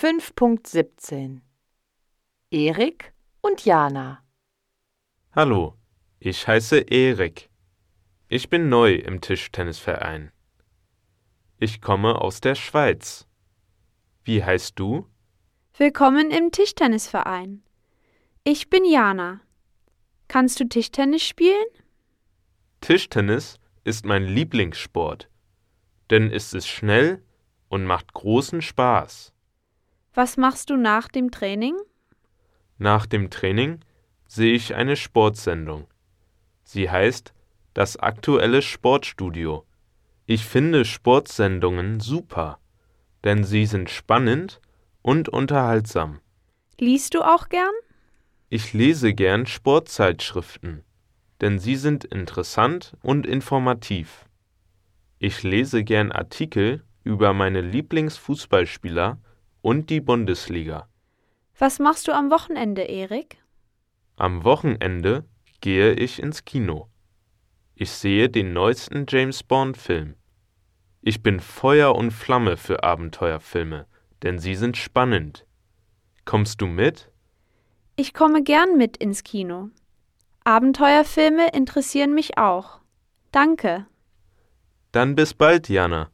5.17 Erik und Jana Hallo, ich heiße Erik. Ich bin neu im Tischtennisverein. Ich komme aus der Schweiz. Wie heißt du? Willkommen im Tischtennisverein. Ich bin Jana. Kannst du Tischtennis spielen? Tischtennis ist mein Lieblingssport, denn es ist schnell und macht großen Spaß. Was machst du nach dem Training? Nach dem Training sehe ich eine Sportsendung. Sie heißt Das aktuelle Sportstudio. Ich finde Sportsendungen super, denn sie sind spannend und unterhaltsam. Liest du auch gern? Ich lese gern Sportzeitschriften, denn sie sind interessant und informativ. Ich lese gern Artikel über meine Lieblingsfußballspieler und die Bundesliga. Was machst du am Wochenende, Erik? Am Wochenende gehe ich ins Kino. Ich sehe den neuesten James Bond-Film. Ich bin Feuer und Flamme für Abenteuerfilme, denn sie sind spannend. Kommst du mit? Ich komme gern mit ins Kino. Abenteuerfilme interessieren mich auch. Danke. Dann bis bald, Jana.